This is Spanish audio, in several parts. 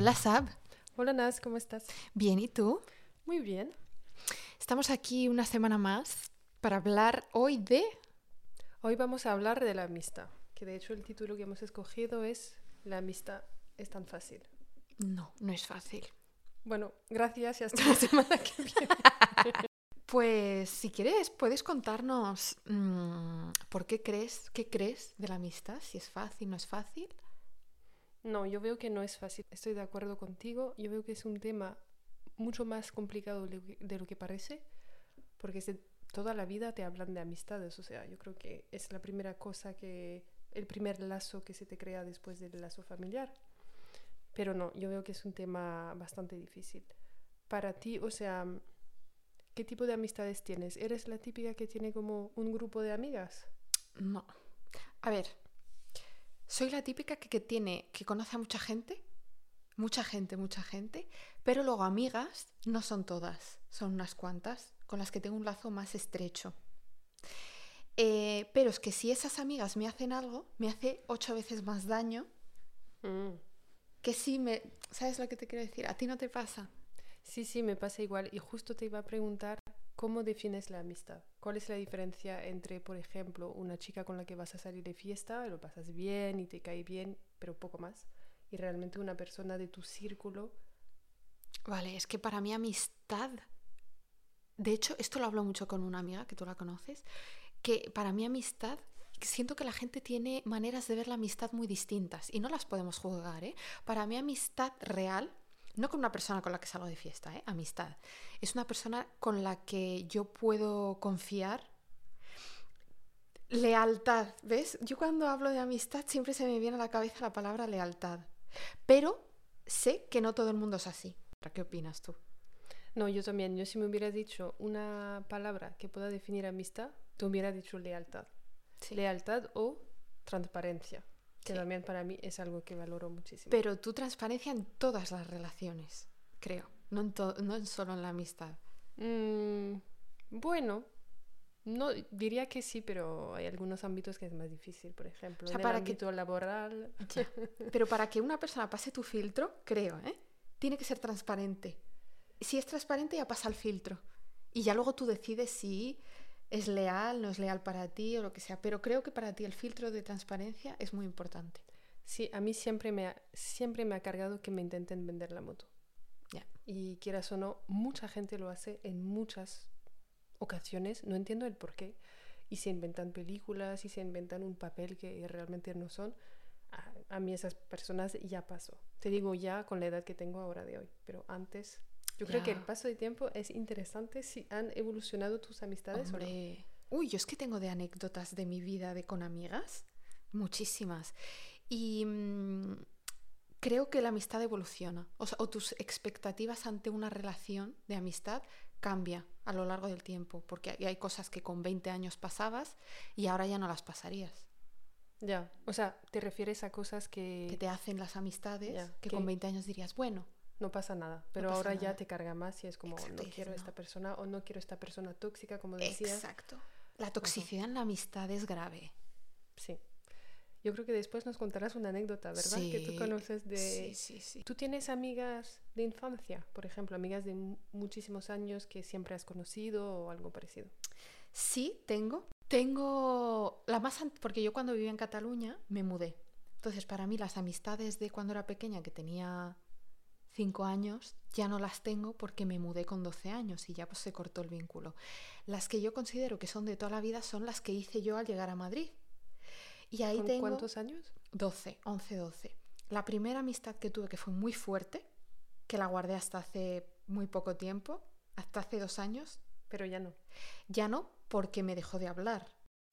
Hola Sab. Hola Nas, ¿cómo estás? Bien, ¿y tú? Muy bien. Estamos aquí una semana más para hablar hoy de... Hoy vamos a hablar de la amistad, que de hecho el título que hemos escogido es La amistad es tan fácil. No, no es fácil. Bueno, gracias y hasta la semana que viene. Pues si quieres, puedes contarnos mm, por qué crees, qué crees de la amistad, si es fácil, no es fácil. No, yo veo que no es fácil. Estoy de acuerdo contigo. Yo veo que es un tema mucho más complicado de lo que- parece, porque toda la vida te hablan de amistades. O sea, yo creo que es la primera cosa que, el primer lazo que se te crea después del lazo familiar. Pero no, yo veo que es un tema bastante difícil. Para ti, o sea, ¿qué tipo de amistades tienes? ¿Eres la típica que tiene como un grupo de amigas? No. A ver, soy la típica que, que tiene, que conoce a mucha gente, mucha gente, mucha gente, pero luego amigas no son todas, son unas cuantas con las que tengo un lazo más estrecho. Eh, pero es que si esas amigas me hacen algo, me hace ocho veces más daño Mm. que si me... ¿Sabes lo que te quiero decir? ¿A ti no te pasa? Sí, sí, me pasa igual. Y justo te iba a preguntar, ¿cómo defines la amistad? ¿Cuál es la diferencia entre, por ejemplo, una chica con la que vas a salir de fiesta, lo pasas bien y te cae bien, pero poco más, y realmente una persona de tu círculo? Vale, es que para mí amistad... De hecho, esto lo hablo mucho con una amiga que tú la conoces, que para mí amistad, siento que la gente tiene maneras de ver la amistad muy distintas y no las podemos juzgar, ¿eh? Para mí amistad real, no con una persona con la que salgo de fiesta, ¿eh? Amistad. Es una persona con la que yo puedo confiar. Lealtad, ¿ves? Yo cuando hablo de amistad siempre se me viene a la cabeza la palabra lealtad. Pero sé que no todo el mundo es así. ¿Qué opinas tú? No, yo también. Yo si me hubieras dicho una palabra que pueda definir amistad, te hubiera dicho lealtad. Lealtad o transparencia, que Sí. también para mí es algo que valoro muchísimo. Pero tú transparencia en todas las relaciones, creo. No, en no en solo en la amistad. Mm, bueno, no diría que sí, pero hay algunos ámbitos que es más difícil, por ejemplo, sea, en el que- ámbito laboral. Ya. Pero para que una persona pase tu filtro, creo, ¿eh? Tiene que ser transparente. Si es transparente, ya pasa el filtro. Y ya luego tú decides si es leal, no es leal para ti o lo que sea. Pero creo que para ti el filtro de transparencia es muy importante. Sí, a mí siempre me ha, siempre me ha cargado que me intenten vender la moto. Ya. Y quieras o no, mucha gente lo hace en muchas ocasiones, no entiendo el por qué, y se inventan películas y se inventan un papel que realmente no son. A, a mí esas personas ya pasó. Te digo ya con la edad que tengo ahora de hoy, pero antes... Yo creo que el paso de tiempo es interesante si han evolucionado tus amistades o no. Hombre. Uy, yo es que tengo de anécdotas de mi vida de con amigas, muchísimas. Y mm, creo que la amistad evoluciona. O, sea, o tus expectativas ante una relación de amistad cambia a lo largo del tiempo, porque hay- hay cosas que con 20 años pasabas y ahora ya no las pasarías. Ya, o sea, te refieres a cosas que, Que te hacen las amistades Ya, que que- con 20 años dirías, bueno, no pasa nada, pero pasa ahora ya te carga más y es como Exacto, no quiero "No". esta persona o no quiero esta persona tóxica, como decías. exacto. La toxicidad en la amistad es grave. Sí. Yo creo que después nos contarás una anécdota, ¿verdad? Que tú Sí, conoces de... Sí, sí, sí. ¿Tú tienes amigas de infancia, por ejemplo, amigas de mu- muchísimos años que siempre has conocido o algo parecido? Sí, tengo. Tengo la más porque yo cuando vivía en Cataluña me mudé. Entonces, para mí las amistades de cuando era pequeña, que tenía cinco años, ya no las tengo porque me mudé con 12 años y ya pues se cortó el vínculo. Las que yo considero que son de toda la vida son las que hice yo al llegar a Madrid. Y ahí ¿Con tengo cuántos años? 12, 11, 12. La primera amistad que tuve que fue muy fuerte, que la guardé hasta hace muy poco tiempo, hasta hace dos años, Pero ya no. ya no, porque me dejó de hablar.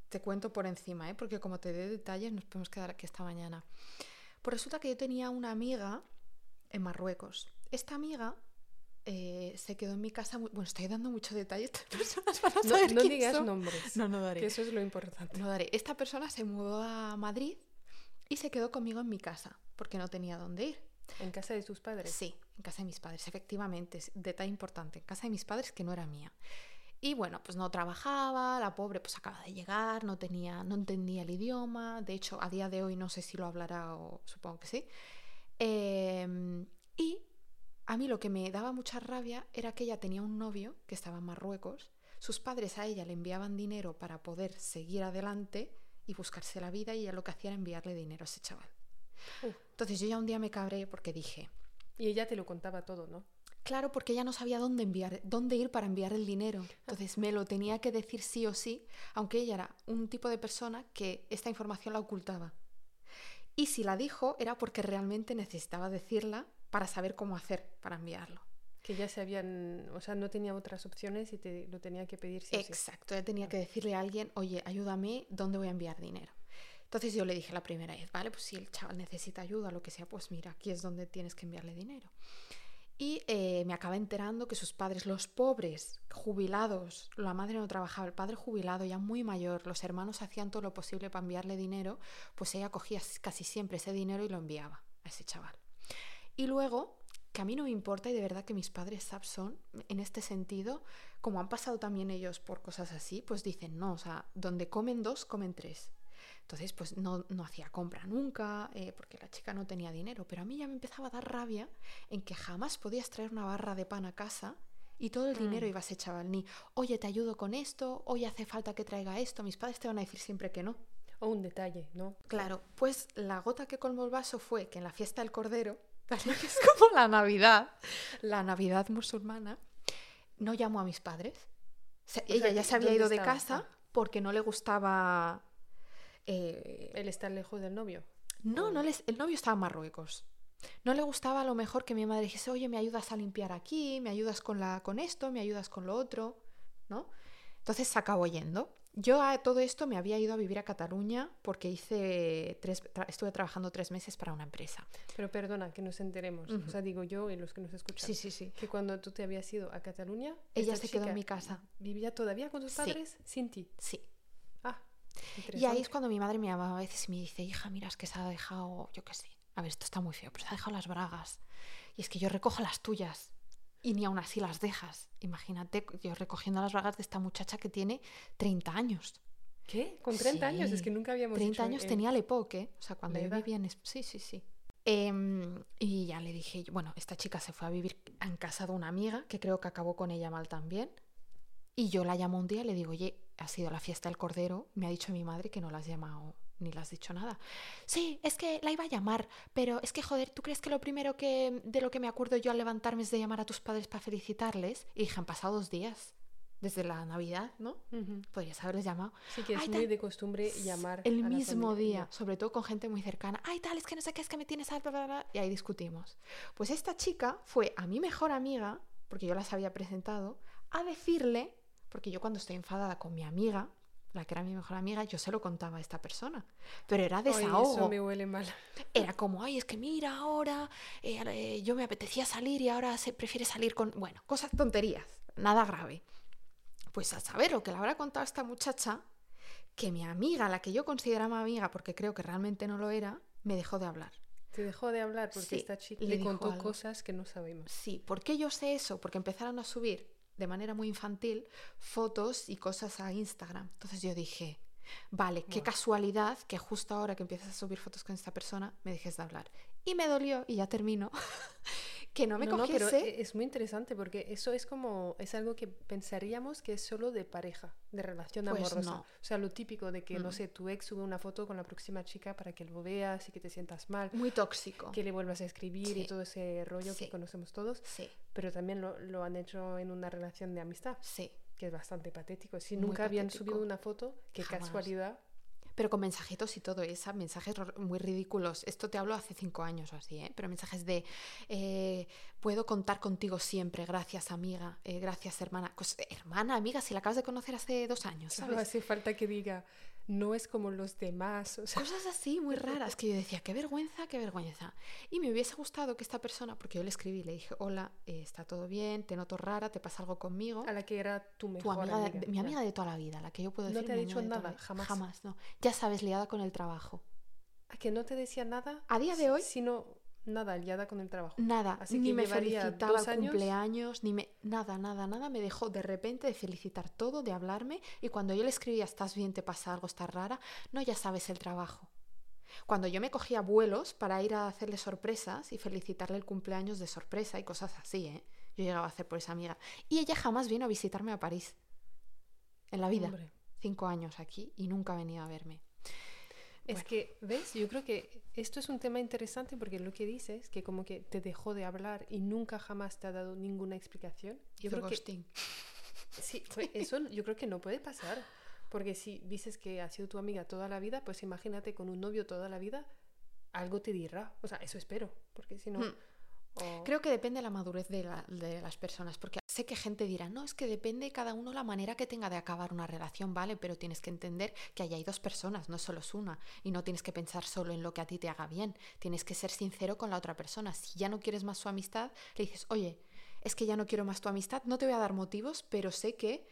Te cuento por encima, ¿eh? porque como te dé detalles nos podemos quedar aquí esta mañana. Pues resulta que yo tenía una amiga en Marruecos. Esta amiga eh, se quedó en mi casa. muy- Bueno, estoy dando muchos detalles. Personas No, saber no quién digas son. nombres, No, no daré. que eso es lo importante. No daré. Esta persona se mudó a Madrid y se quedó conmigo en mi casa porque no tenía dónde ir. En casa de tus padres. Sí, en casa de mis padres, efectivamente. es Detalle importante, en casa de mis padres que no era mía. Y bueno, pues no trabajaba, la pobre pues acaba de llegar, no tenía, no entendía el idioma, de hecho a día de hoy no sé si lo hablará o supongo que sí. Em, Y a mí lo que me daba mucha rabia era que ella tenía un novio que estaba en Marruecos, sus padres a ella le enviaban dinero para poder seguir adelante y buscarse la vida y ella lo que hacía era enviarle dinero a ese chaval. Uh. Entonces yo ya un día me cabré porque dije, Y ella te lo contaba todo, ¿no? Claro, porque ella no sabía dónde enviar, dónde ir para enviar el dinero. Entonces me lo tenía que decir sí o sí, aunque ella era un tipo de persona que esta información la ocultaba. Y si la dijo era porque realmente necesitaba decirla para saber cómo hacer para enviarlo. Que ya se habían, o sea, no tenía otras opciones y te lo tenía que pedir sí. Exacto, ella tenía que decirle a alguien, oye, ayúdame, ¿dónde voy a enviar dinero? Entonces yo le dije la primera vez, vale, pues si el chaval necesita ayuda, lo que sea, pues mira, aquí es donde tienes que enviarle dinero. Y eh, me acaba enterando que sus padres, los pobres, jubilados, la madre no trabajaba, el padre jubilado, ya muy mayor, los hermanos hacían todo lo posible para enviarle dinero, pues ella cogía casi siempre ese dinero y lo enviaba a ese chaval. Y luego, que a mí no me importa y de verdad que mis padres SAP son, en este sentido, como han pasado también ellos por cosas así, pues dicen, no, o sea, donde comen dos, comen tres. Entonces, pues no, no hacía compra nunca, eh, porque la chica no tenía dinero. Pero a mí ya me empezaba a dar rabia en que jamás podías traer una barra de pan a casa y todo el dinero Mm. iba a ese chaval. Ni, oye, te ayudo con esto, oye, hace falta que traiga esto. Mis padres te van a decir siempre que no. O un detalle, ¿no? Claro, pues la gota que colmó el vaso fue que en la fiesta del Cordero, que es como la Navidad, la Navidad musulmana, no llamó a mis padres. Sea, ella ya se había ¿dónde ido de casa Ah. porque no le gustaba... eh, El estar lejos del novio. no, no les, el novio estaba en Marruecos. No le gustaba a lo mejor que mi madre dijese, oye, me ayudas a limpiar aquí, me ayudas con, la, con esto, me ayudas con lo otro, ¿no? Entonces se acabó yendo. Yo a todo esto me había ido a vivir a Cataluña porque hice tres, tra- estuve trabajando tres meses para una empresa. Pero perdona, que nos enteremos. Ujú. O sea, digo yo y los que nos escuchan. Sí, sí, sí. Que cuando tú te habías ido a Cataluña, Ella se quedó en mi casa. ¿Vivía todavía con tus Sí. padres? Sin ti. Sí. Ah, Y ahí es cuando mi madre me llamaba a veces y me dice, hija, mira, es que se ha dejado, yo qué sé, a ver, esto está muy feo, pero se ha dejado las bragas. Y es que yo recojo las tuyas y ni aún así las dejas. Imagínate yo recogiendo las bragas de esta muchacha que tiene 30 años. ¿Qué? Con 30 años, es Sí, que nunca habíamos 30 hecho años el- tenía la época, ¿eh? O sea, cuando yo vivía en... Sí, sí, sí. Em, y ya le dije, bueno, esta chica se fue a vivir en casa de una amiga, que creo que acabó con ella mal también. Y yo la llamo un día y le digo, oye, ha sido la fiesta del Cordero, me ha dicho mi madre que no la has llamado ni le has dicho nada. Sí, es que la iba a llamar, pero es que, joder, ¿tú crees que lo primero que de lo que me acuerdo yo al levantarme es de llamar a tus padres para felicitarles? Y dije, han pasado dos días, desde la Navidad, ¿no? Ujú. Podrías haberles llamado. Sí que es Ay, muy de costumbre llamar El a mismo día, sobre todo con gente muy cercana. Ay, tal, es que no sé qué, es que me tienes... a- bla, bla, bla", Y ahí discutimos. Pues esta chica fue a mi mejor amiga, porque yo las había presentado, a decirle, porque yo cuando estoy enfadada con mi amiga, la que era mi mejor amiga, yo se lo contaba a esta persona. Pero era Ay, desahogo. eso me huele mal. Era como, ay, es que mira, ahora eh, eh, yo me apetecía salir y ahora se prefiere salir con. Bueno, cosas tonterías, nada grave. Pues a saber lo que le habrá contado esta muchacha, que mi amiga, la que yo consideraba amiga, porque creo que realmente no lo era, me dejó de hablar. Te dejó de hablar porque Sí, esta chica le contó algo. cosas que no sabemos. Sí, ¿por qué yo sé eso? Porque empezaron a subir de manera muy infantil fotos y cosas a Instagram. Entonces yo dije, vale, qué casualidad que justo ahora que empiezas a subir fotos con esta persona me dejes de hablar. Y me dolió, y ya termino, que no me no, no, cogiese... pero es muy interesante porque eso es como, es algo que pensaríamos que es solo de pareja, de relación Pues amorosa. no. O sea, lo típico de que, no Mm. sé, tu ex sube una foto con la próxima chica para que lo veas y que te sientas mal, Muy tóxico. que le vuelvas a escribir y todo ese rollo Sí. que conocemos todos, Sí, pero también lo, lo han hecho en una relación de amistad, sí. que es bastante patético. Si Muy nunca habían subido una foto, qué Jamás. casualidad. Pero con mensajitos y todo eso, mensajes ro- muy ridículos. Esto te hablo hace cinco años o así, ¿eh? Pero mensajes de, eh, puedo contar contigo siempre, gracias amiga, eh, gracias hermana. Pues, hermana, amiga, si la acabas de conocer hace dos años, Solo ¿sabes? hace falta que diga, no es como los demás. O sea, Cosas así muy raras que yo decía, qué vergüenza, qué vergüenza. Y me hubiese gustado que esta persona, porque yo le escribí, le dije, hola, eh, está todo bien, te noto rara, te pasa algo conmigo. a la que era tu Tu mejor amiga, de- amiga. de- mi amiga de toda la vida, la que yo puedo No decir. te ha dicho nada, jamás. Jamás, no. Ya sabes, liada con el trabajo. ¿A que no te decía nada? A día de hoy- Sino nada, liada con el trabajo. Nada, Así ni que me felicitaba el años. cumpleaños, ni me. Nada, nada, nada. Me dejó de repente de felicitar todo, de hablarme. Y cuando yo le escribía, ¿estás bien? ¿Te pasa algo? ¿Estás rara? No, ya sabes el trabajo. Cuando yo me cogía vuelos para ir a hacerle sorpresas y felicitarle el cumpleaños de sorpresa y cosas así, ¿eh? Yo llegaba a hacer por esa amiga. Y ella jamás vino a visitarme a París. En la vida. Hombre. Cinco años aquí y nunca ha venido a verme. Es Bueno. que, ¿ves? Yo creo que esto es un tema interesante porque lo que dices, que como que te dejó de hablar y nunca jamás te ha dado ninguna explicación. Yo creo que sí, pues eso yo creo que no puede pasar. Porque si dices que ha sido tu amiga toda la vida, pues imagínate con un novio toda la vida, algo te dirá. O sea, eso espero, porque si no... Hmm. o- Creo que depende de la madurez de, la- de las personas, porque sé que gente dirá, no, es que depende cada uno la manera que tenga de acabar una relación, ¿vale? Pero tienes que entender que ahí hay dos personas, no solo es una, y no tienes que pensar solo en lo que a ti te haga bien, tienes que ser sincero con la otra persona. Si ya no quieres más su amistad, le dices, oye, es que ya no quiero más tu amistad, no te voy a dar motivos, pero sé que...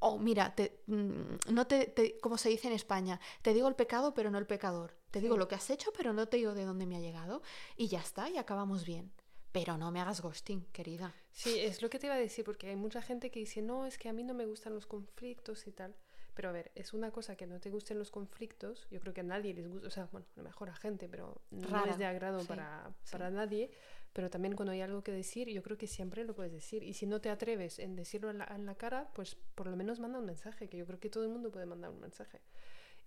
O mira, te, mm, no te, te- como se dice en España, te digo el pecado, pero no el pecador. Te digo lo que has hecho, pero no te digo de dónde me ha llegado. Y ya está, y acabamos bien. Pero no me hagas ghosting, querida. Sí, es lo que te iba a decir, porque hay mucha gente que dice, no, es que a mí no me gustan los conflictos y tal. Pero a ver, es una cosa que no te gusten los conflictos, yo creo que a nadie les gusta, o sea, bueno, a lo mejor a gente, pero no Rara, es de agrado sí, para, sí. para nadie. Pero también cuando hay algo que decir, yo creo que siempre lo puedes decir. Y si no te atreves en decirlo en la, en la cara, pues por lo menos manda un mensaje, que yo creo que todo el mundo puede mandar un mensaje.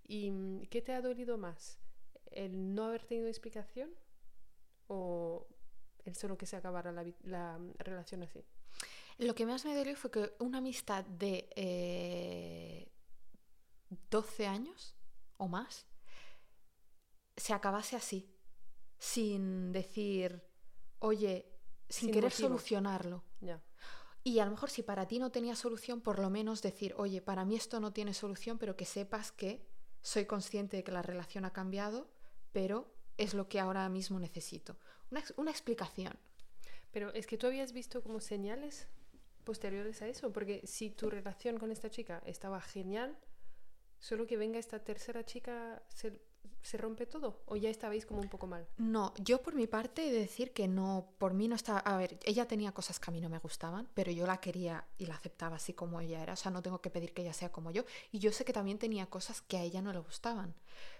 ¿Y mm, qué te ha dolido más? ¿El no haber tenido explicación? ¿O el solo que se acabara la, mm, relación así? Lo que más me dolió fue que una amistad de eh, 12 años o más se acabase así, sin decir, oye, sin, Sin querer motivo. solucionarlo. Ya. Y a lo mejor si para ti no tenía solución, por lo menos decir, oye, para mí esto no tiene solución, pero que sepas que soy consciente de que la relación ha cambiado, pero es lo que ahora mismo necesito. Una, una explicación. Pero es que tú habías visto como señales posteriores a eso, porque si tu relación con esta chica estaba genial, solo que venga esta tercera chica se, se rompe todo, o ya estabais como un poco mal. No, yo por mi parte he de decir que no, por mí no estaba... A ver, ella tenía cosas que a mí no me gustaban, pero yo la quería y la aceptaba así como ella era. O sea, no tengo que pedir que ella sea como yo. Y yo sé que también tenía cosas que a ella no le gustaban.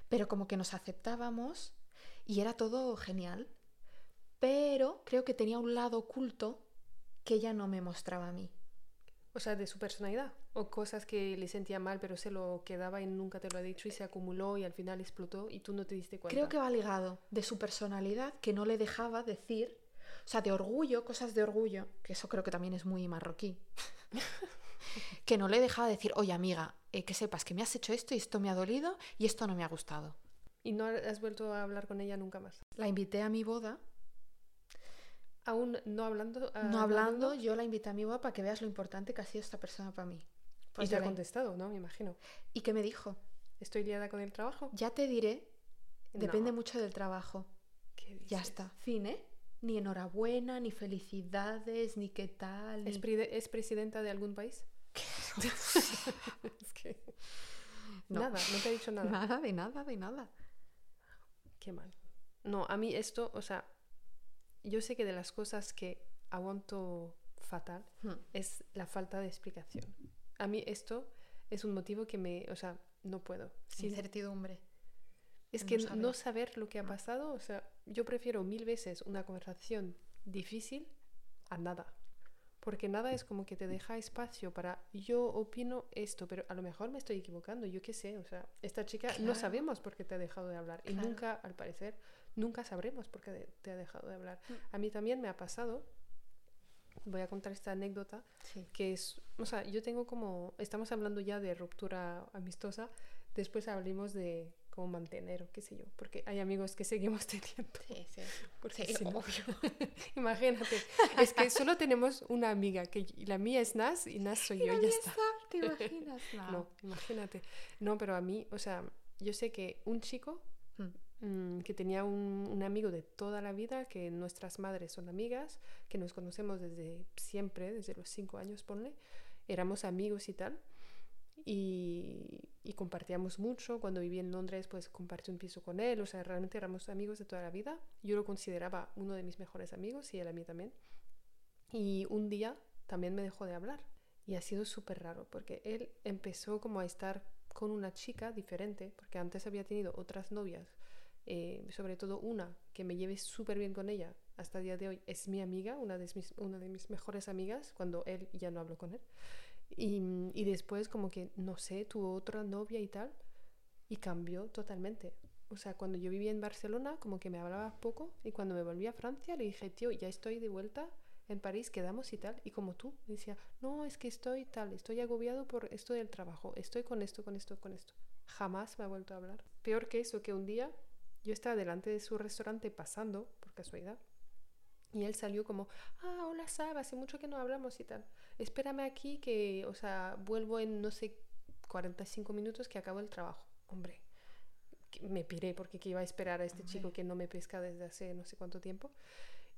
Pero como que nos aceptábamos y era todo genial. Pero creo que tenía un lado oculto que ella no me mostraba a mí. O sea, de su personalidad, o cosas que le sentía mal, pero se lo quedaba y nunca te lo ha dicho y se acumuló y al final explotó y tú no te diste cuenta. Creo que va ligado de su personalidad que no le dejaba decir, o sea, de orgullo, cosas de orgullo, que eso creo que también es muy marroquí, que no le dejaba decir, oye amiga, eh, que sepas que me has hecho esto y esto me ha dolido y esto no me ha gustado. Y no has vuelto a hablar con ella nunca más. La invité a mi boda, Aún no hablando. ah, no hablando, yo la invité a mi boda para que veas lo importante que ha sido esta persona para mí. Pues y te ha contestado, ¿no? Me imagino. ¿Y qué me dijo? Estoy liada con el trabajo. Ya te diré, depende No. mucho del trabajo. ¿Qué Ya está, fin, ¿eh? Ni enhorabuena, ni felicidades, ni qué tal. ¿Es, ni- pride- es presidenta de algún país? es que... No. Nada, no te ha dicho nada. Nada de nada, de nada. Qué mal. No, a mí esto, o sea, yo sé que de las cosas que aguanto fatal Hmm. es la falta de explicación. A mí esto es un motivo que me, o sea, no puedo. Si- Incertidumbre. es no que saber. no saber lo que ha pasado, o sea, yo prefiero mil veces una conversación difícil a nada. Porque nada es como que te deja espacio para yo opino esto, pero a lo mejor me estoy equivocando, yo qué sé, o sea, esta chica no Claro. sabemos por qué te ha dejado de hablar y Claro. nunca, al parecer, nunca sabremos por qué te ha dejado de hablar. Mm. A mí también me ha pasado, voy a contar esta anécdota, Sí. que es, o sea, yo tengo como, estamos hablando ya de ruptura amistosa, después hablemos de cómo mantener o qué sé yo, porque hay amigos que seguimos teniendo. Sí, sí. Porque Sí, si no- obvio. imagínate, es que solo tenemos una amiga, que la mía es Nas y Nas soy yo, ya está. ¿Te imaginas? No. No, imagínate. No, pero a mí, o sea, yo sé que un chico Mm, que tenía un, amigo de toda la vida, que nuestras madres son amigas, que nos conocemos desde siempre, desde los cinco años, ponle, éramos amigos y tal. Y, y compartíamos mucho. Cuando viví en Londres, pues compartí un piso con él. O sea, realmente éramos amigos de toda la vida. Yo lo consideraba uno de mis mejores amigos y él a mí también. Y un día también me dejó de hablar. Y ha sido súper raro porque él empezó como a estar con una chica diferente, porque antes había tenido otras novias, eh, sobre todo una que me lleve súper bien con ella hasta el día de hoy, es mi amiga, una de mis, una de mis mejores amigas, cuando él ya no hablo con él. Y, y después como que, no sé, tuvo otra novia y tal, y cambió totalmente. O sea, cuando yo vivía en Barcelona, como que me hablaba poco, y cuando me volví a Francia le dije, tío, ya estoy de vuelta en París, quedamos y tal. Y como tú, decía, no, es que estoy tal, estoy agobiado por esto del trabajo, estoy con esto, con esto, con esto. Jamás me ha vuelto a hablar. Peor que eso, que un día yo estaba delante de su restaurante pasando, por casualidad, y él salió como, ah, hola Saba, hace mucho que no hablamos y tal. Espérame aquí que, o sea, vuelvo en, no sé, 45 minutos que acabo el trabajo. Hombre, me piré porque que iba a esperar a este chico que no me pesca desde hace no sé cuánto tiempo.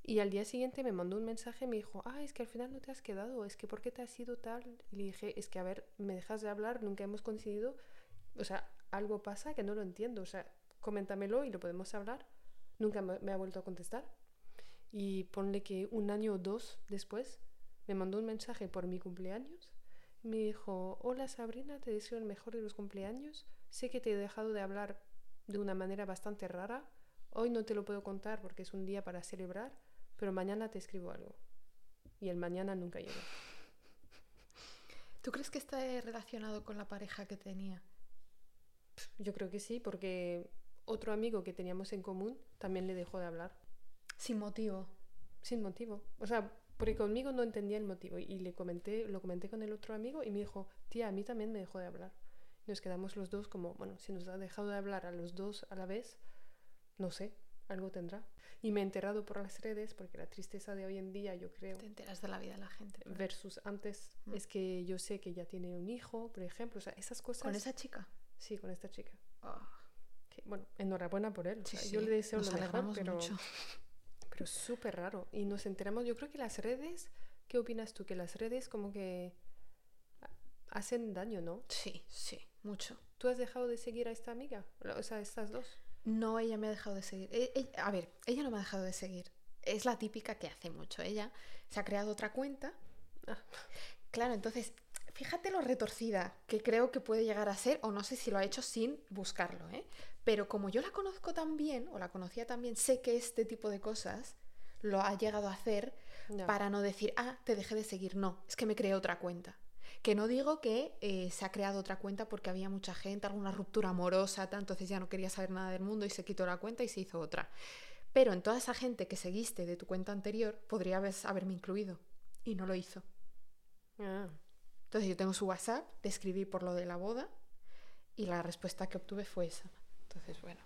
Y al día siguiente me mandó un mensaje y me dijo, ah, es que al final no te has quedado, es que ¿por qué te has ido tal? Y le dije, es que a ver, me dejas de hablar, nunca hemos coincidido, o sea, algo pasa que no lo entiendo, o sea, coméntamelo y lo podemos hablar. Nunca me ha vuelto a contestar. Y ponle que un año o dos después me mandó un mensaje por mi cumpleaños. Me dijo, hola Sabrina, te deseo el mejor de los cumpleaños. Sé que te he dejado de hablar de una manera bastante rara. Hoy no te lo puedo contar porque es un día para celebrar, pero mañana te escribo algo. Y el mañana nunca llegó. ¿Tú crees que está relacionado con la pareja que tenía? Yo creo que sí, porque otro amigo que teníamos en común también le dejó de hablar. Sin motivo. Sin motivo. O sea, porque conmigo no entendía el motivo. Y le comenté, lo comenté con el otro amigo y me dijo, tía, a mí también me dejó de hablar. Nos quedamos los dos como, bueno, si nos ha dejado de hablar a los dos a la vez, no sé, algo tendrá. Y me he enterado por las redes, porque la tristeza de hoy en día, yo creo... Te enteras de la vida de la gente. Versus antes, mm. es que yo sé que ya tiene un hijo, por ejemplo, o sea, esas cosas... ¿Con esa chica? Sí, con esta chica. Bueno, enhorabuena por él. Yo le deseo lo mejor, pero... Mucho. Pero es súper raro. Y nos enteramos, yo creo que las redes, ¿qué opinas tú? Que las redes como que hacen daño, ¿no? Sí, sí, mucho. ¿Tú has dejado de seguir a esta amiga? O sea, estas dos. No, ella me ha dejado de seguir. E, a ver, ella no me ha dejado de seguir. Es la típica que hace mucho. Ella se ha creado otra cuenta. Ah. Claro, entonces, fíjate lo retorcida que creo que puede llegar a ser, o no sé si lo ha hecho sin buscarlo, ¿eh? Pero como yo la conozco tan bien, o la conocía tan bien, sé que este tipo de cosas lo ha llegado a hacer para no decir, ah, te dejé de seguir. No, es que me creé otra cuenta. Que no digo que eh, se ha creado otra cuenta porque había mucha gente, alguna ruptura amorosa, entonces ya no quería saber nada del mundo y se quitó la cuenta y se hizo otra. Pero en toda esa gente que seguiste de tu cuenta anterior, podría haberme incluido. Y no lo hizo. Ah. Entonces yo tengo su WhatsApp, le escribí por lo de la boda y la respuesta que obtuve fue esa. Entonces, bueno.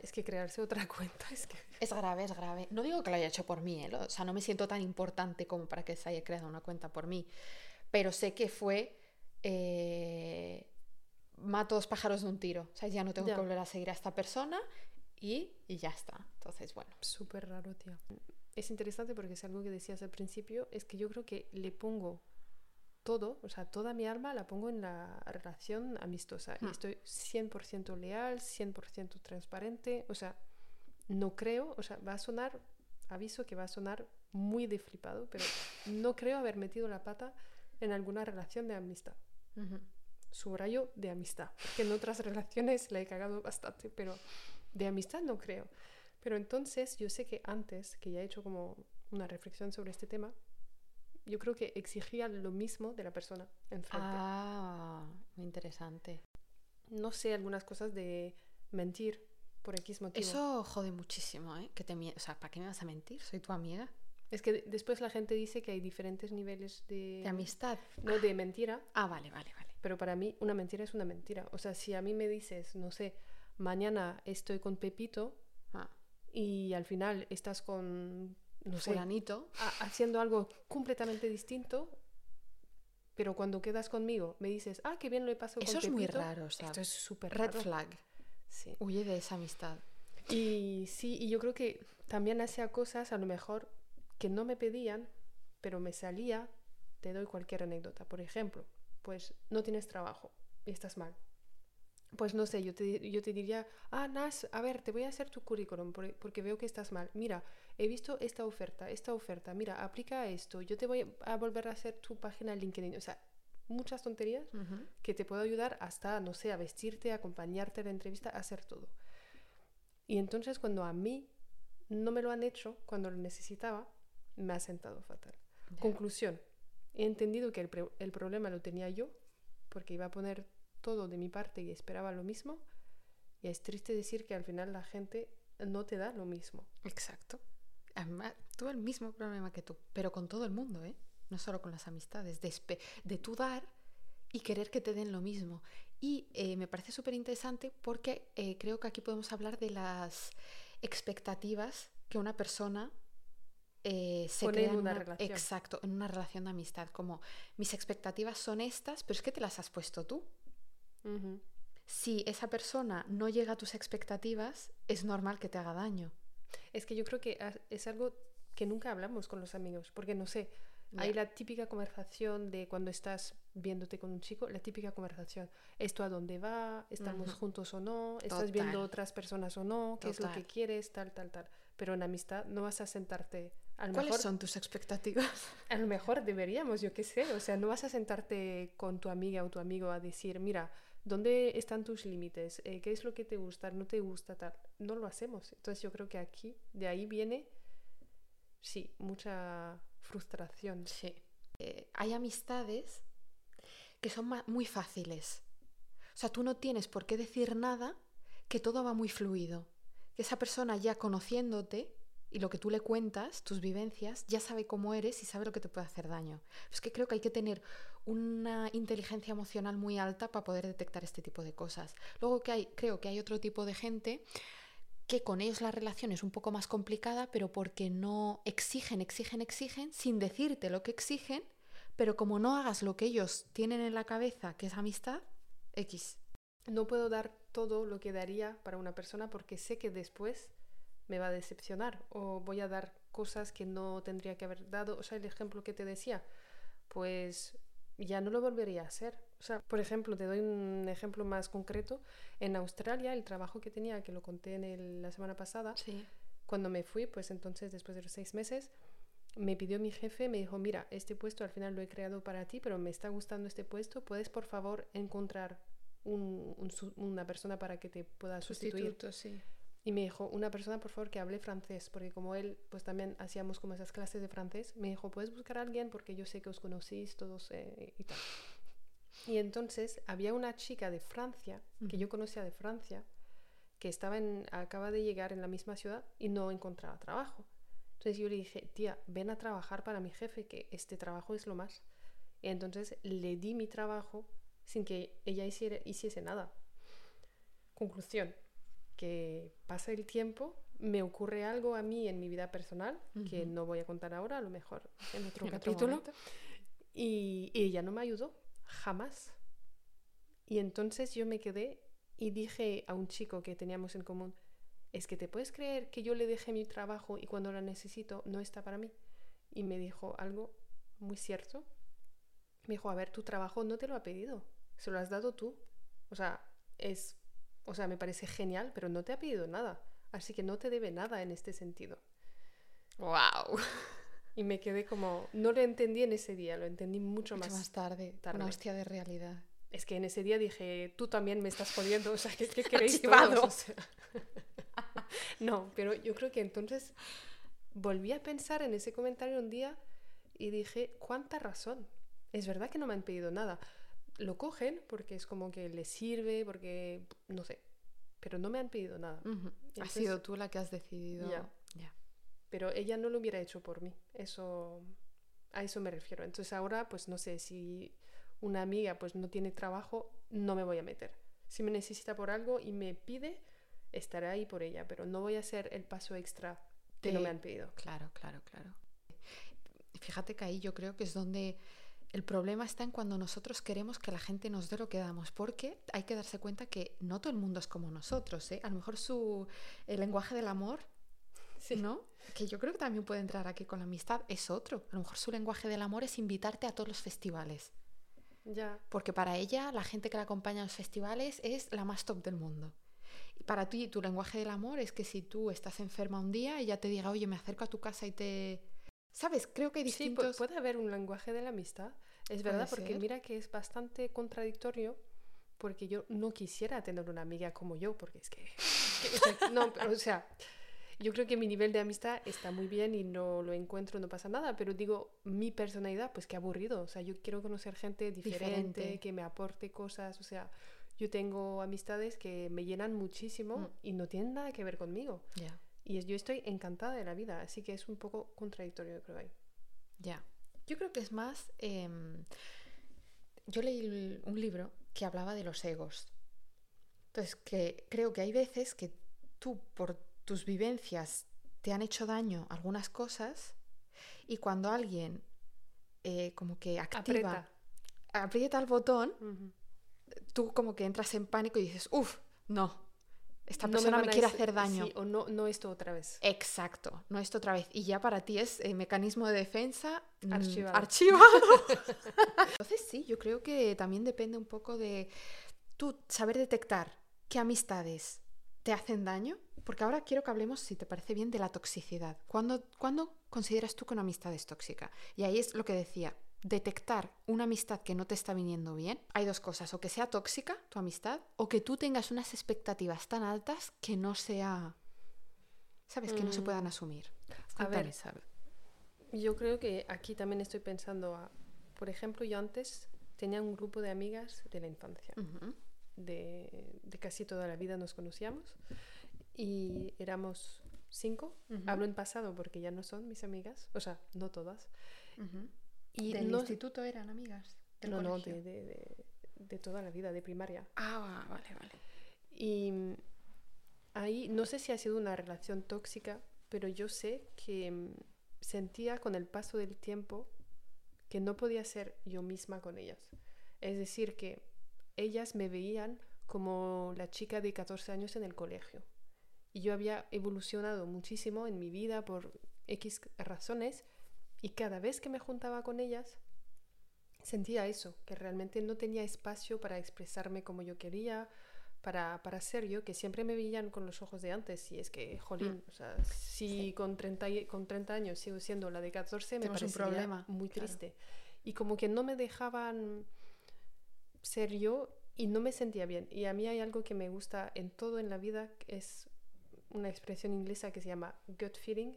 es que crearse otra cuenta es que... Es grave, es grave. No digo que lo haya hecho por mí, ¿eh? o sea, no me siento tan importante como para que se haya creado una cuenta por mí, pero sé que fue... Eh, mato dos pájaros de un tiro. O sea, ya no tengo que volver a seguir a esta persona y, y ya está. Entonces, bueno. Súper raro, tío. Es interesante porque es algo que decías al principio, es que yo creo que le pongo todo, o sea, toda mi alma la pongo en la relación amistosa. Y hmm. estoy 100% leal, 100% transparente. O sea, no creo, o sea, va a sonar, aviso que va a sonar muy de flipado, pero no creo haber metido la pata en alguna relación de amistad. Subrayo de amistad, que en otras relaciones la he cagado bastante, pero de amistad no creo. Pero entonces yo sé que antes, que ya he hecho como una reflexión sobre este tema, yo creo que exigía lo mismo de la persona enfrente. Ah, muy interesante. No sé algunas cosas de mentir por X motivo. Eso jode muchísimo, ¿eh? Que te o sea, ¿para qué me vas a mentir? Soy tu amiga. Es que después la gente dice que hay diferentes niveles de... De amistad. No, de mentira. Ah, vale, vale, vale. Pero para mí una mentira es una mentira. O sea, si a mí me dices, no sé, mañana estoy con Pepito ah. y al final estás con no sé, haciendo algo completamente distinto, pero cuando quedas conmigo me dices, ah, qué bien lo he pasado Eso es muy raro, o Esto es súper Red flag. Sí. Huye de esa amistad. Y sí, y yo creo que también hacía cosas a lo mejor que no me pedían, pero me salía, te doy cualquier anécdota. Por ejemplo, pues no tienes trabajo y estás mal. Pues no sé, yo te, yo te diría, ah, Nas, a ver, te voy a hacer tu currículum porque veo que estás mal. Mira, he visto esta oferta, esta oferta, mira, aplica esto, yo te voy a volver a hacer tu página LinkedIn. O sea, muchas tonterías que te puedo ayudar hasta, no sé, a vestirte, a acompañarte a la entrevista, a hacer todo. Y entonces cuando a mí no me lo han hecho cuando lo necesitaba, me ha sentado fatal. Conclusión, he entendido que el, el problema lo tenía yo, porque iba a poner todo de mi parte y esperaba lo mismo. Y es triste decir que al final la gente no te da lo mismo. Exacto. Además, tuve el mismo problema que tú, pero con todo el mundo, ¿eh? No solo con las amistades, de, de tú dar y querer que te den lo mismo. Y eh, me parece súper interesante porque eh, creo que aquí podemos hablar de las expectativas que una persona eh, se Pone crea en una relación. Exacto, en una relación de amistad. Como mis expectativas son estas, pero es que te las has puesto tú. Si esa persona no llega a tus expectativas, es normal que te haga daño. Es que yo creo que es algo que nunca hablamos con los amigos, porque no sé, hay la típica conversación de cuando estás viéndote con un chico, la típica conversación, ¿esto a dónde va? ¿Estamos juntos o no? ¿Estás viendo otras personas o no? ¿Qué es lo que quieres? Tal, tal, tal. Pero en amistad no vas a sentarte... A ¿Cuáles son tus expectativas? A lo mejor deberíamos, yo qué sé. O sea, no vas a sentarte con tu amiga o tu amigo a decir, mira, ¿dónde están tus límites? Eh, ¿Qué es lo que te gusta? ¿No te gusta? Tal. No lo hacemos. Entonces yo creo que aquí, de ahí viene, sí, mucha frustración. Sí. Eh, hay amistades que son muy fáciles. O sea, tú no tienes por qué decir nada, que todo va muy fluido. Que esa persona ya conociéndote y lo que tú le cuentas, tus vivencias, ya sabe cómo eres y sabe lo que te puede hacer daño. Es que creo que hay que tener una inteligencia emocional muy alta para poder detectar este tipo de cosas. Luego que hay, creo que hay otro tipo de gente que con ellos la relación es un poco más complicada, pero porque no exigen, exigen, exigen, sin decirte lo que exigen, pero como no hagas lo que ellos tienen en la cabeza, que es amistad, X. No puedo dar todo lo que daría para una persona porque sé que después me va a decepcionar o voy a dar cosas que no tendría que haber dado. O sea, el ejemplo que te decía, pues ya no lo volvería a hacer. O sea, por ejemplo, te doy un ejemplo más concreto. En Australia, el trabajo que tenía, que lo conté en la semana pasada, cuando me fui, pues entonces, después de los seis meses, me pidió mi jefe, me dijo, mira, este puesto al final lo he creado para ti, pero me está gustando este puesto, ¿puedes por favor encontrar una persona para que te pueda sustituir? sí. Y me dijo, una persona por favor que hable francés, porque como él, pues también hacíamos como esas clases de francés, me dijo, ¿puedes buscar a alguien? Porque yo sé que os conocéis todos eh, y tal. Y entonces había una chica de Francia, que yo conocía de Francia, que estaba en, acaba de llegar en la misma ciudad y no encontraba trabajo. Entonces yo le dije, tía, ven a trabajar para mi jefe, que este trabajo es lo más. Y entonces le di mi trabajo sin que ella hiciera, hiciese nada. Conclusión, que pasa el tiempo, me ocurre algo a mí en mi vida personal, que no voy a contar ahora, a lo mejor en otro capítulo, y, ella no me ayudó, jamás. Y entonces yo me quedé y dije a un chico que teníamos en común, es que te puedes creer que yo le dejé mi trabajo y cuando la necesito no está para mí. Y me dijo algo muy cierto. Me dijo, a ver, tu trabajo no te lo ha pedido, se lo has dado tú. O sea, es o sea, me parece genial, pero no te ha pedido nada. Así que no te debe nada en este sentido. ¡Wow! Y me quedé como. No lo entendí en ese día, lo entendí mucho, más, más tarde, tarde. Una hostia de realidad. Es que en ese día dije, tú también me estás jodiendo, o sea, ¿qué, qué queréis todos? no, pero yo creo que entonces volví a pensar en ese comentario un día y dije, ¿cuánta razón? Es verdad que no me han pedido nada lo cogen porque es como que les sirve, porque no sé, pero no me han pedido nada. Ha sido tú la que has decidido. Ya. Pero ella no lo hubiera hecho por mí. Eso a eso me refiero. Entonces ahora pues no sé si una amiga pues no tiene trabajo, no me voy a meter. Si me necesita por algo y me pide, estaré ahí por ella, pero no voy a hacer el paso extra que no me han pedido. Claro, claro, claro. Fíjate que ahí yo creo que es donde el problema está en cuando nosotros queremos que la gente nos dé lo que damos, porque hay que darse cuenta que no todo el mundo es como nosotros. ¿eh? A lo mejor su el lenguaje del amor, ¿no? Que yo creo que también puede entrar aquí con la amistad, es otro. A lo mejor su lenguaje del amor es invitarte a todos los festivales. Ya. Porque para ella, la gente que la acompaña a los festivales es la más top del mundo. Y para ti, tu lenguaje del amor es que si tú estás enferma un día, ella te diga, oye, me acerco a tu casa y te ¿Sabes? Creo que hay distintos... Sí, puede haber un lenguaje de la amistad. Es verdad, porque ser. mira que es bastante contradictorio, porque yo no quisiera tener una amiga como yo, porque es que... que, no, o sea, yo creo que mi nivel de amistad está muy bien y no lo encuentro, no pasa nada, pero digo, mi personalidad, pues qué aburrido. O sea, yo quiero conocer gente diferente, Diferente. que me aporte cosas, o sea... Yo tengo amistades que me llenan muchísimo Mm. y no tienen nada que ver conmigo. Ya, Y yo estoy encantada de la vida, así que es un poco contradictorio, yo creo. ahí. ya. Yo creo que es más... em, yo leí un libro que hablaba de los egos. Entonces, que creo que hay veces que tú, por tus vivencias, te han hecho daño algunas cosas y cuando alguien eh, como que activa, Aprieta. aprieta el botón, tú como que entras en pánico y dices, uff, no, esta No persona me, quiere hacer- hacer daño. sí, o no, no esto otra vez. Exacto, no esto otra vez. Y ya para ti es eh, mecanismo de defensa mm, Archivado. archivado. Entonces sí, yo creo que también depende un poco de tú saber detectar qué amistades te hacen daño. Porque ahora quiero que hablemos, si te parece bien, de la toxicidad. ¿Cuándo, ¿Cuándo consideras tú que una amistad es tóxica? Y ahí es lo que decía, detectar una amistad que no te está viniendo bien. Hay dos cosas, o que sea tóxica tu amistad, o que tú tengas unas expectativas tan altas que no sea... ¿Sabes? Que no se Mm. puedan asumir. A ver. Yo creo que aquí también estoy pensando, a, por ejemplo, yo antes tenía un grupo de amigas de la infancia. De, de casi toda la vida nos conocíamos y éramos cinco. Ujú. Hablo en pasado porque ya no son mis amigas, o sea, no todas. Y ¿Del no, instituto eran amigas? ¿Del no, no, de, de- de- de toda la vida, de primaria. Ah, vale, vale. Y ahí no sé si ha sido una relación tóxica, pero yo sé que mm, sentía con el paso del tiempo que no podía ser yo misma con ellas. Es decir, que ellas me veían como la chica de 14 años en el colegio. Y yo había evolucionado muchísimo en mi vida por X razones y cada vez que me juntaba con ellas sentía eso, que realmente no tenía espacio para expresarme como yo quería, para, para ser yo, que siempre me veían con los ojos de antes. Y es que, jolín, o sea, si Sí. con, 30, y- con 30 años sigo siendo la de 14, me Tenemos un problema, muy claro. triste. Y como que no me dejaban ser yo y no me sentía bien. Y a mí hay algo que me gusta en todo en la vida, que es una expresión inglesa que se llama gut feeling.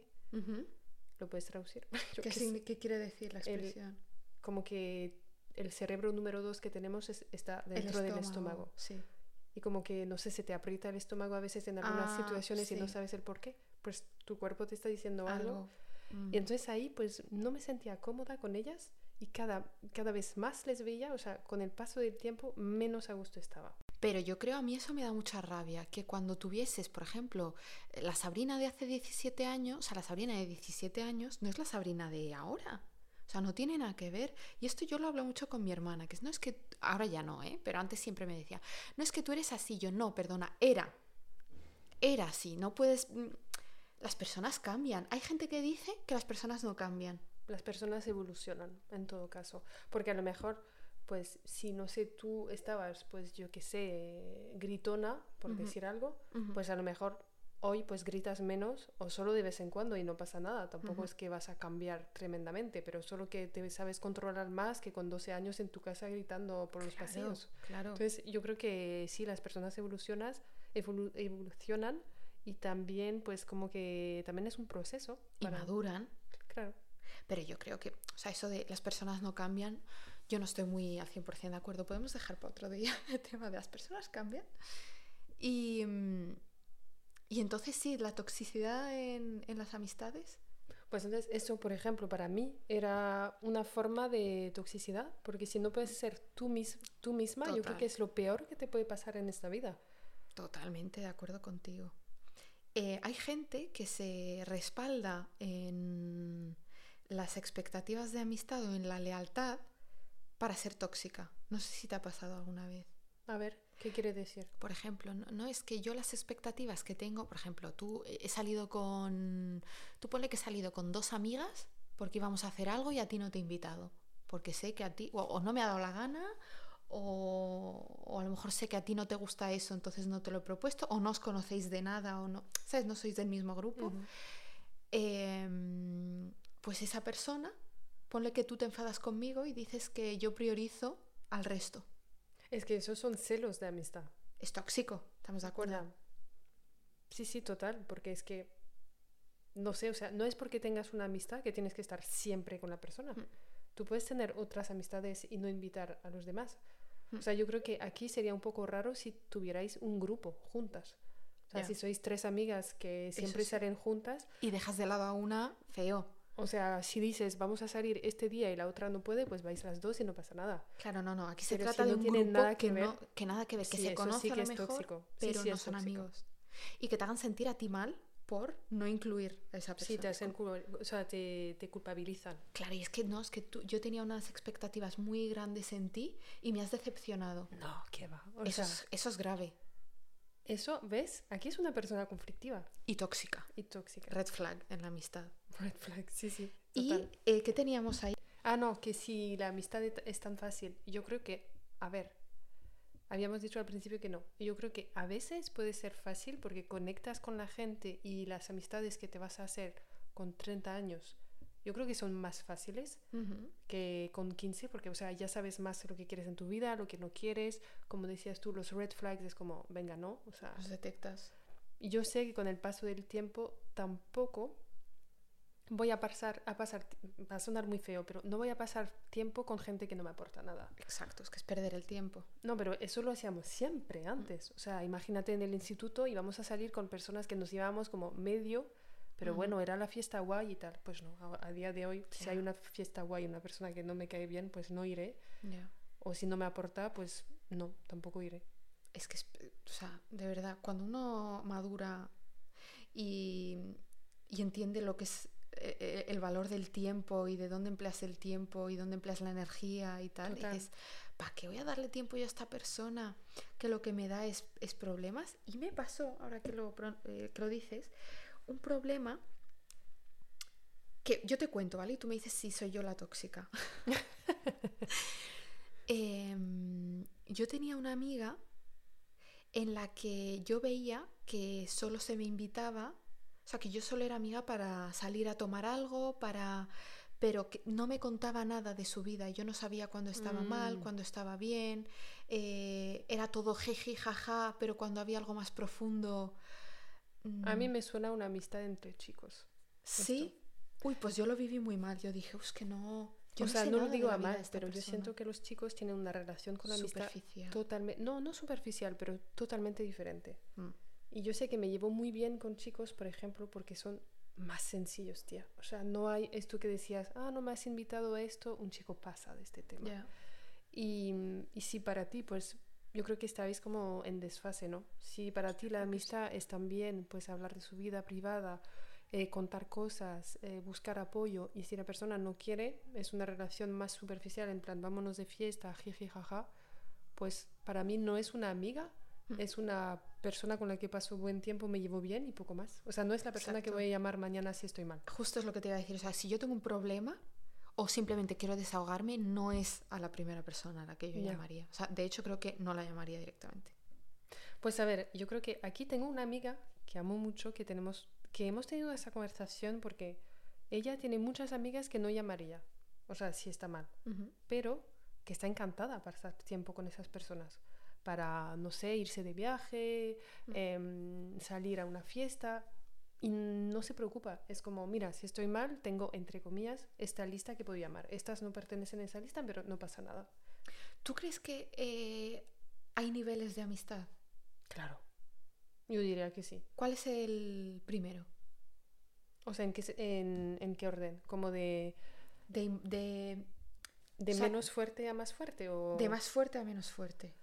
¿Lo puedes traducir? ¿Qué, quiere decir la El- expresión? Como que el cerebro número dos que tenemos es- está El dentro del estómago. Sí. Y como que, no sé, se te aprieta el estómago a veces en algunas Ah, situaciones y no sí. sabes el por qué. Pues tu cuerpo te está diciendo algo. Algo. Mm. Y entonces ahí pues no me sentía cómoda con ellas y cada, cada vez más les veía, o sea, con el paso del tiempo menos a gusto estaba. Pero yo creo a mí eso me da mucha rabia, que cuando tuvieses, por ejemplo, la Sabrina de hace 17 años, o sea, la Sabrina de 17 años no es la Sabrina de ahora. O sea, no tiene nada que ver. Y esto yo lo hablo mucho con mi hermana, que no es que, ahora ya no, ¿eh? Pero antes siempre me decía, no es que tú eres así, yo no, perdona, era. Era así, no puedes... mm, Las personas cambian. Hay gente que dice que las personas no cambian. Las personas evolucionan en todo caso, porque a lo mejor pues si no sé tú estabas pues yo qué sé gritona por Ujú. decir algo, Ujú. pues a lo mejor hoy pues gritas menos o solo de vez en cuando y no pasa nada. Tampoco Ujú. es que vas a cambiar tremendamente, pero solo que te sabes controlar más que con 12 años en tu casa gritando por los pasillos. claro. Entonces yo creo que sí, las personas evolucionas, evolu- evolucionan y también pues como que también es un proceso. y para- maduran. Claro. Pero yo creo que, o sea, eso de las personas no cambian, yo no estoy muy al 100% de acuerdo. Podemos dejar para otro día el tema de las personas cambian. Y, mm, y entonces sí, la toxicidad en, en las amistades. Pues entonces eso, por ejemplo, para mí era una forma de toxicidad, porque si no puedes ser tú, mis- tú misma, yo creo Total. que es lo peor que te puede pasar en esta vida. Totalmente de acuerdo contigo. Eh, hay gente que se respalda en las expectativas de amistad o en la lealtad para ser tóxica. No sé si te ha pasado alguna vez. A ver, ¿qué quiere decir? Por ejemplo, no, no es que yo las expectativas que tengo, por ejemplo, tú eh, he salido con, tú ponle que he salido con dos amigas porque íbamos a hacer algo y a ti no te he invitado, porque sé que a ti, o, o no me ha dado la gana, o, o a lo mejor sé que a ti no te gusta eso, entonces no te lo he propuesto, o no os conocéis de nada, o no, ¿sabes? No sois del mismo grupo. Em, pues esa persona ponle que tú te enfadas conmigo y dices que yo priorizo al resto. Es que esos son celos de amistad. Es tóxico, ¿estamos de acuerdo? Ya. Sí, sí, total, porque es que, no sé, o sea, no es porque tengas una amistad que tienes que estar siempre con la persona. Mm. Tú puedes tener otras amistades y no invitar a los demás. Mm. O sea, yo creo que aquí sería un poco raro si tuvierais un grupo juntas. O sea, si sois tres amigas que siempre sí. salen juntas, Y dejas de lado a una, feo. O sea, si dices vamos a salir este día y la otra no puede, pues vais las dos y no pasa nada. Claro, no, no, aquí se Pero trata si de un grupo nada que, que ver- no, que nada que ver, que Sí, se conoce sí a que lo mejor, tóxico. Pero sí, no son tóxico. amigos. Y que te hagan sentir a ti mal por no incluir a esa persona. Sí, te hacen o sea, te, te culpabilizan. Claro, y es que no, es que tú, yo tenía unas expectativas muy grandes en ti y me has decepcionado. No, ¿qué va? O Eso, sea, es, eso es grave eso, ¿ves? Aquí es una persona conflictiva y tóxica. y tóxica. Red flag en la amistad. Red flag, sí, sí. ¿Y eh, qué teníamos ahí? Ah, no, que si la amistad es tan fácil. Yo creo que, a ver, habíamos dicho al principio que no. Yo creo que a veces puede ser fácil porque conectas con la gente y las amistades que te vas a hacer con 30 años, yo creo que son más fáciles que con 15, porque, o sea, ya sabes más lo que quieres en tu vida, lo que no quieres. Como decías tú, los red flags es como, venga, no. O sea, Los detectas. y yo sé que con el paso del tiempo tampoco voy a pasar, a pasar, va a sonar muy feo, pero no voy a pasar tiempo con gente que no me aporta nada. Exacto, es que es perder el tiempo. No, pero eso lo hacíamos siempre antes. O sea, imagínate en el instituto íbamos a salir con personas que nos llevábamos como medio, pero bueno, era la fiesta guay y tal. Pues no, a, a día de hoy, si hay una fiesta guay y una persona que no me cae bien, pues no iré. O si no me aporta, pues no, tampoco iré. Es que, es- o sea, de verdad, cuando uno madura y, y entiende lo que es el valor del tiempo y de dónde empleas el tiempo y dónde empleas la energía y tal, Total. dices, ¿para qué voy a darle tiempo yo a esta persona que lo que me da es, es problemas? Y me pasó, ahora que lo, eh, que lo dices, un problema que yo te cuento, ¿vale? Y tú me dices si soy yo la tóxica. Em, yo tenía una amiga en la que yo veía que solo se me invitaba, o sea, que yo solo era amiga para salir a tomar algo, para pero que no me contaba nada de su vida. Yo no sabía cuándo estaba mal, Mm. cuándo estaba bien. eh, era todo jeje, jaja, pero cuando había algo más profundo. A mí mm, me suena una amistad entre chicos. Sí. Uy, pues yo lo viví muy mal. Yo dije, es que no. Yo o sea, sé no lo digo a mal, pero yo persona". siento que los chicos tienen una relación con la amistad Superficial. totalmente, no, no superficial, pero totalmente diferente. Mm. Y yo sé que me llevo muy bien con chicos, por ejemplo, porque son más sencillos, tía. O sea, no hay esto que decías, ah, no me has invitado a esto, un chico pasa de este tema. Ya. Y, y si para ti, pues yo creo que estáis como en desfase, ¿no? Si para ti la amistad es también, pues hablar de su vida privada, eh, contar cosas, eh, buscar apoyo, y si la persona no quiere, es una relación más superficial, en plan, vámonos de fiesta, jiji, jaja, pues para mí no es una amiga. Es una persona con la que paso buen tiempo, me llevo bien y poco más. O sea, no es la persona que voy a llamar mañana si estoy mal. Justo es lo que te iba a decir. O sea, si yo tengo un problema o simplemente quiero desahogarme, no es a la primera persona a la que yo llamaría. O sea, de hecho creo que no la llamaría directamente. Pues a ver, yo creo que aquí tengo una amiga que amo mucho, que tenemos, que hemos tenido esa conversación porque ella tiene muchas amigas que no llamaría, o sea, si está mal, pero que está encantada de pasar tiempo con esas personas, para, no sé, irse de viaje, Mm. em, salir a una fiesta, y no se preocupa, es como, mira, si estoy mal, tengo, entre comillas, esta lista que puedo llamar. Estas no pertenecen a esa lista, pero no pasa nada. ¿Tú crees que eh, hay niveles de amistad? Claro. Yo diría que sí. ¿Cuál es el primero? O sea, ¿en qué, en, en qué orden? ¿Como de, De, de, de O sea, menos fuerte a más fuerte? O... de más fuerte a menos fuerte.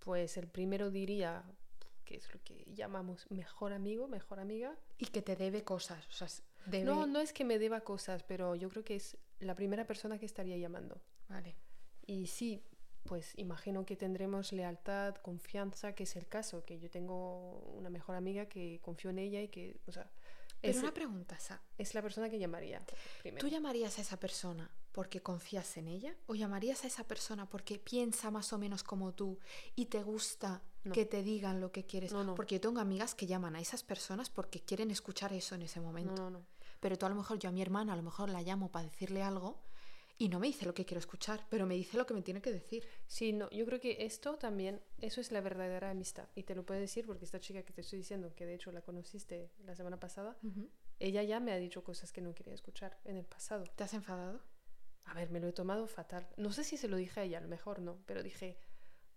Pues el primero diría que es lo que llamamos mejor amigo, mejor amiga. Y que te debe cosas. O sea, debe... No, no es que me deba cosas, pero yo creo que es la primera persona que estaría llamando. Vale. Y sí, pues imagino que tendremos lealtad, confianza, que es el caso, que yo tengo una mejor amiga que confío en ella y que, o sea, Pero es, una pregunta, Sa. es la persona que llamaría primero. ¿Tú llamarías a esa persona porque confías en ella? ¿O llamarías a esa persona porque piensa más o menos como tú y te gusta No. que te digan lo que quieres? No, no. Porque yo tengo amigas que llaman a esas personas porque quieren escuchar eso en ese momento. Pero tú a lo mejor, yo a mi hermana, a lo mejor la llamo para decirle algo y no me dice lo que quiero escuchar, pero me dice lo que me tiene que decir. Sí, no, yo creo que esto también, eso es la verdadera amistad. Y te lo puedo decir porque esta chica que te estoy diciendo, que de hecho la conociste la semana pasada, ella ya me ha dicho cosas que no quería escuchar en el pasado. ¿Te has enfadado? A ver, me lo he tomado fatal. No sé si se lo dije a ella, a lo mejor no, pero dije,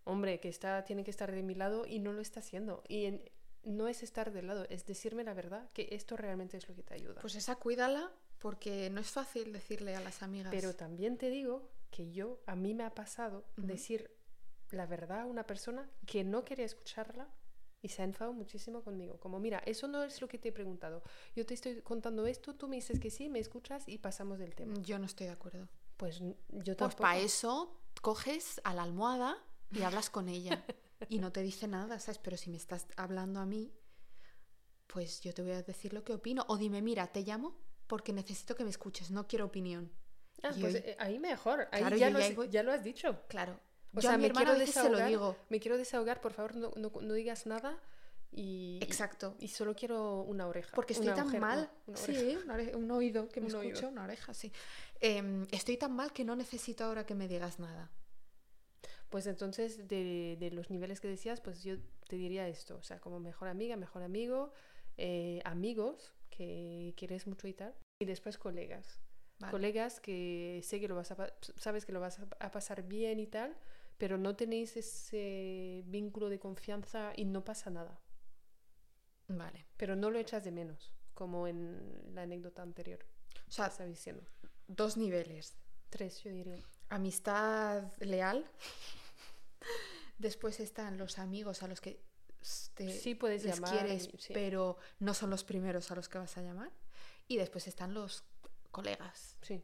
hombre, que está, tiene que estar de mi lado y no lo está haciendo. Y en- no es estar del lado, es decirme la verdad, que esto realmente es lo que te ayuda. Pues esa cuídala porque no es fácil decirle a las amigas. Pero también te digo que yo, a mí me ha pasado decir la verdad a una persona que no quería escucharla y se ha enfadado muchísimo conmigo. Como, mira, eso no es lo que te he preguntado. Yo te estoy contando esto, tú me dices que sí, me escuchas y pasamos del tema. yo no estoy de acuerdo. Pues yo Pues tampoco. para eso coges a la almohada y hablas con ella y no te dice nada, ¿sabes? Pero si me estás hablando a mí, pues yo te voy a decir lo que opino. O dime, mira, te llamo porque necesito que me escuches, no quiero opinión. Ah, Y pues hoy- eh, ahí mejor. Ahí Claro, ya, lo has, digo- ya lo has dicho. Claro. O yo sea, a mi me quiero veces se lo desahogar, digo. Me quiero desahogar, por favor, no, no- no digas nada y, Exacto. y solo quiero una oreja. Porque estoy tan mal. una sí, una un oído que me Un oído. escucha, una oreja, sí. Em, estoy tan mal que no necesito ahora que me digas nada. Pues entonces, de, de los niveles que decías, pues yo te diría esto, o sea, como mejor amiga, mejor amigo, eh, amigos que quieres mucho y tal, y después colegas. Vale. Colegas que sé que lo vas a, sabes que lo vas a, pasar bien y tal, pero no tenéis ese vínculo de confianza y no pasa nada. Vale. Pero no lo echas de menos, como en la anécdota anterior. O sea, diciendo. dos niveles. Tres, yo diría. Amistad leal. Después están los amigos a los que te- Sí puedes les llamar quieres, sí. pero no son los primeros a los que vas a llamar. Y después están los colegas, Sí.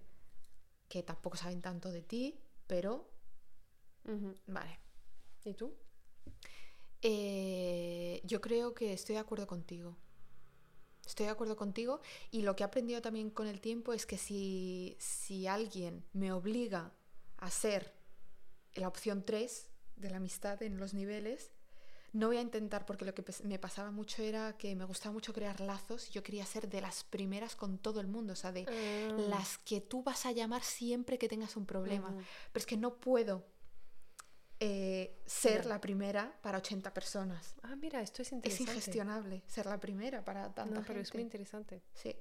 que tampoco saben tanto de ti, pero vale. ¿Y tú? Eh, yo creo que estoy de acuerdo contigo. Estoy de acuerdo contigo y lo que he aprendido también con el tiempo es que si, si alguien me obliga a ser la opción 3 de la amistad en los niveles, no voy a intentar porque lo que me pasaba mucho era que me gustaba mucho crear lazos y yo quería ser de las primeras con todo el mundo, o sea, de Ah. las que tú vas a llamar siempre que tengas un problema. Pero es que no puedo eh, ser la primera para 80 personas. Ah, mira, esto es Es interesante. ingestionable ser la primera para tanta No, pero es muy interesante. Sí.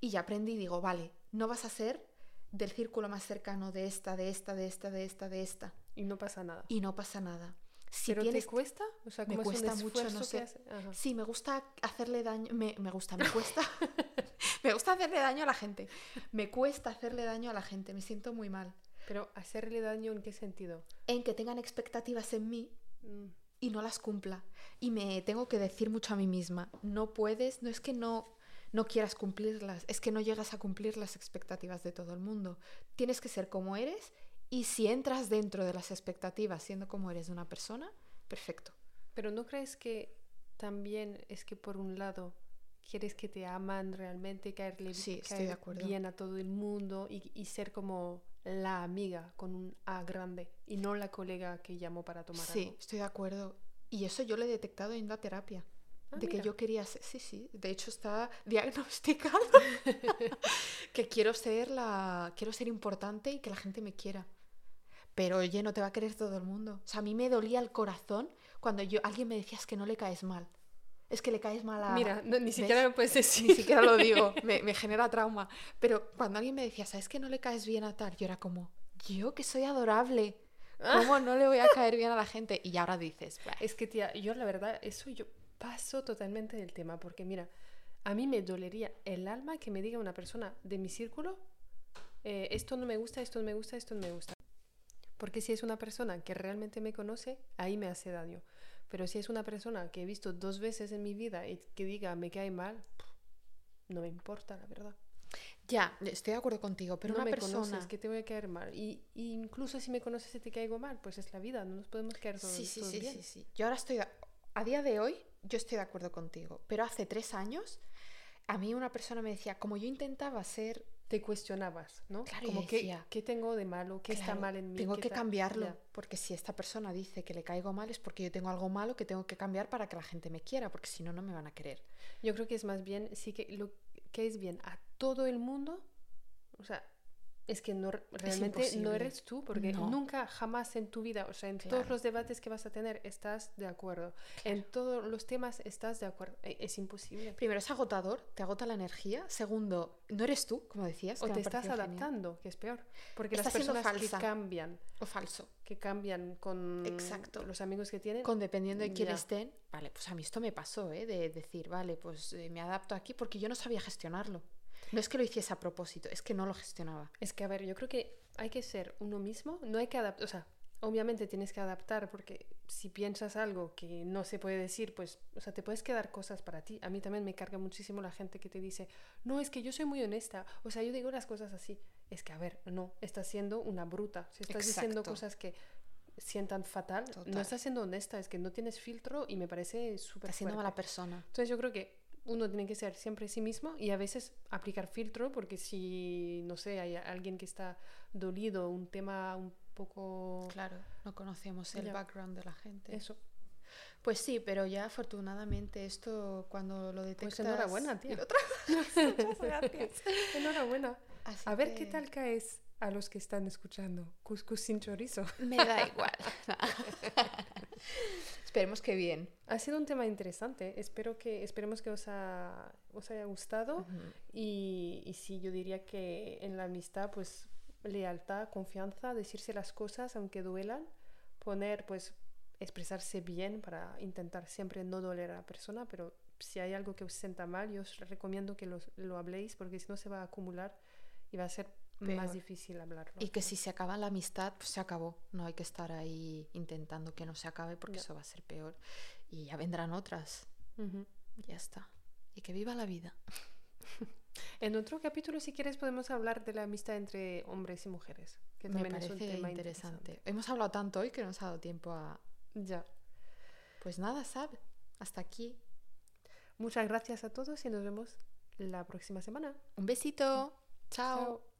Y ya aprendí y digo, vale, no vas a ser del círculo más cercano de esta, de esta, de esta, de esta, de esta. Y no pasa nada. Y no pasa nada. Si ¿Pero tienes... te cuesta? O sea, me como es un cuesta mucho, no sé. Sí, me gusta hacerle daño. Me, me gusta, me cuesta. me gusta hacerle daño a la gente. Me cuesta hacerle daño a la gente. Me siento muy mal. Pero hacerle daño en qué sentido? En que tengan expectativas en mí Mm, y no las cumpla. Y me tengo que decir mucho a mí misma, no puedes, no es que no, no quieras cumplirlas, es que no llegas a cumplir las expectativas de todo el mundo. Tienes que ser como eres y si entras dentro de las expectativas siendo como eres una persona, perfecto. Pero ¿no crees que también es que por un lado quieres que te aman realmente, caerle Sí, caer bien a todo el mundo y, y ser como la amiga con un A grande y no la colega que llamó para tomar Sí, algo? estoy de acuerdo. Y eso yo lo he detectado yendo a terapia. Ah, de que mira. yo quería ser, sí, sí, de hecho está diagnosticado que quiero ser la, quiero ser importante y que la gente me quiera. Pero oye, no te va a querer todo el mundo. O sea, a mí me dolía el corazón cuando yo, alguien me decía es que no le caes mal. Es que le caes mal a... Mira, no, ni ¿ves? siquiera lo puedes decir. Ni siquiera lo digo, me, me genera trauma. Pero cuando alguien me decía, ¿sabes que no le caes bien a tal? Yo era como, yo que soy adorable. ¿Cómo no le voy a caer bien a la gente? Y ahora dices, "Bah, Es que, tía, yo la verdad, eso yo paso totalmente del tema, porque mira, a mí me dolería el alma que me diga una persona de mi círculo, eh, esto no me gusta, esto no me gusta, esto no me gusta. Porque si es una persona que realmente me conoce, ahí me hace daño. Pero si es una persona que he visto dos veces en mi vida y que diga me cae mal, no me importa, la verdad. Ya, estoy de acuerdo contigo, pero no una me persona... conoces, que te voy a caer mal. Y, y incluso si me conoces y te caigo mal, pues es la vida, no nos podemos caer todos, Sí, sí, todos sí, bien. sí, sí. Yo ahora estoy... de- A día de hoy, yo estoy de acuerdo contigo. Pero hace tres años, a mí una persona me decía, como yo intentaba ser... te cuestionabas, ¿no? Claro, Como que, decía, ¿qué tengo de malo? ¿Qué está "Claro, mal en mí? Tengo ¿Qué que ta-?" cambiarlo. Ya. Porque si esta persona dice que le caigo mal es porque yo tengo algo malo que tengo que cambiar para que la gente me quiera, porque si no, no me van a querer. Yo creo que es más bien, sí que lo que es bien a todo el mundo, o sea, es que no, realmente no eres tú, porque No. nunca, jamás en tu vida, o sea, en todos los debates que vas a tener, estás de acuerdo. En todos los temas estás de acuerdo. E- Es imposible. Primero, es agotador, te agota la energía. Segundo, no eres tú, como decías. O te estás genial. adaptando, que es peor. Porque Estás las personas que cambian, O falso. que cambian con Exacto. los amigos que tienen, Con dependiendo de quién Ya. estén. Vale, pues a mí esto me pasó, ¿eh? De decir, vale, pues eh, me adapto aquí porque yo no sabía gestionarlo. No es que lo hiciese a propósito, es que no lo gestionaba. Es que, a ver, yo creo que hay que ser uno mismo, no hay que adaptar, o sea, obviamente tienes que adaptar porque si piensas algo que no se puede decir, pues, o sea, te puedes quedar cosas para ti. A mí también me carga muchísimo la gente que te dice, no, es que yo soy muy honesta, o sea, yo digo las cosas así. Es que, a ver, no, estás siendo una bruta. Si estás diciendo cosas que sientan fatal, no estás siendo honesta, es que no tienes filtro y me parece súper Estás siendo mala persona. Entonces yo creo que uno tiene que ser siempre sí mismo y a veces aplicar filtro porque si, no sé, hay alguien que está dolido, un tema un poco... Claro, no conocemos el Ya. background de la gente. Eso. Pues sí, pero ya afortunadamente esto cuando lo detectas... Pues enhorabuena, tía. y lo tra- Muchas gracias. Enhorabuena. Así A ver qué tal caes a los que están escuchando. Cuscus sin chorizo. Me da igual. Esperemos que bien. Ha sido un tema interesante. Espero que, esperemos que os, ha- os haya gustado. Y, y sí, yo diría que en la amistad, pues lealtad, confianza, decirse las cosas aunque duelan, poner, pues expresarse bien para intentar siempre no doler a la persona, pero si hay algo que os sienta mal, yo os recomiendo que los- lo habléis porque si no se va a acumular y va a ser más difícil hablarlo. Y que si se acaba la amistad, pues se acabó. No hay que estar ahí intentando que no se acabe porque eso va a ser peor. Y ya vendrán otras. Ya está. Y que viva la vida. En otro capítulo, si quieres, podemos hablar de la amistad entre hombres y mujeres, que Me también parece es un tema interesante. Hemos hablado tanto hoy que nos ha dado tiempo a... Ya. Pues nada, Sab. Hasta aquí. Muchas gracias a todos y nos vemos la próxima semana. Un besito. Chao. Chao.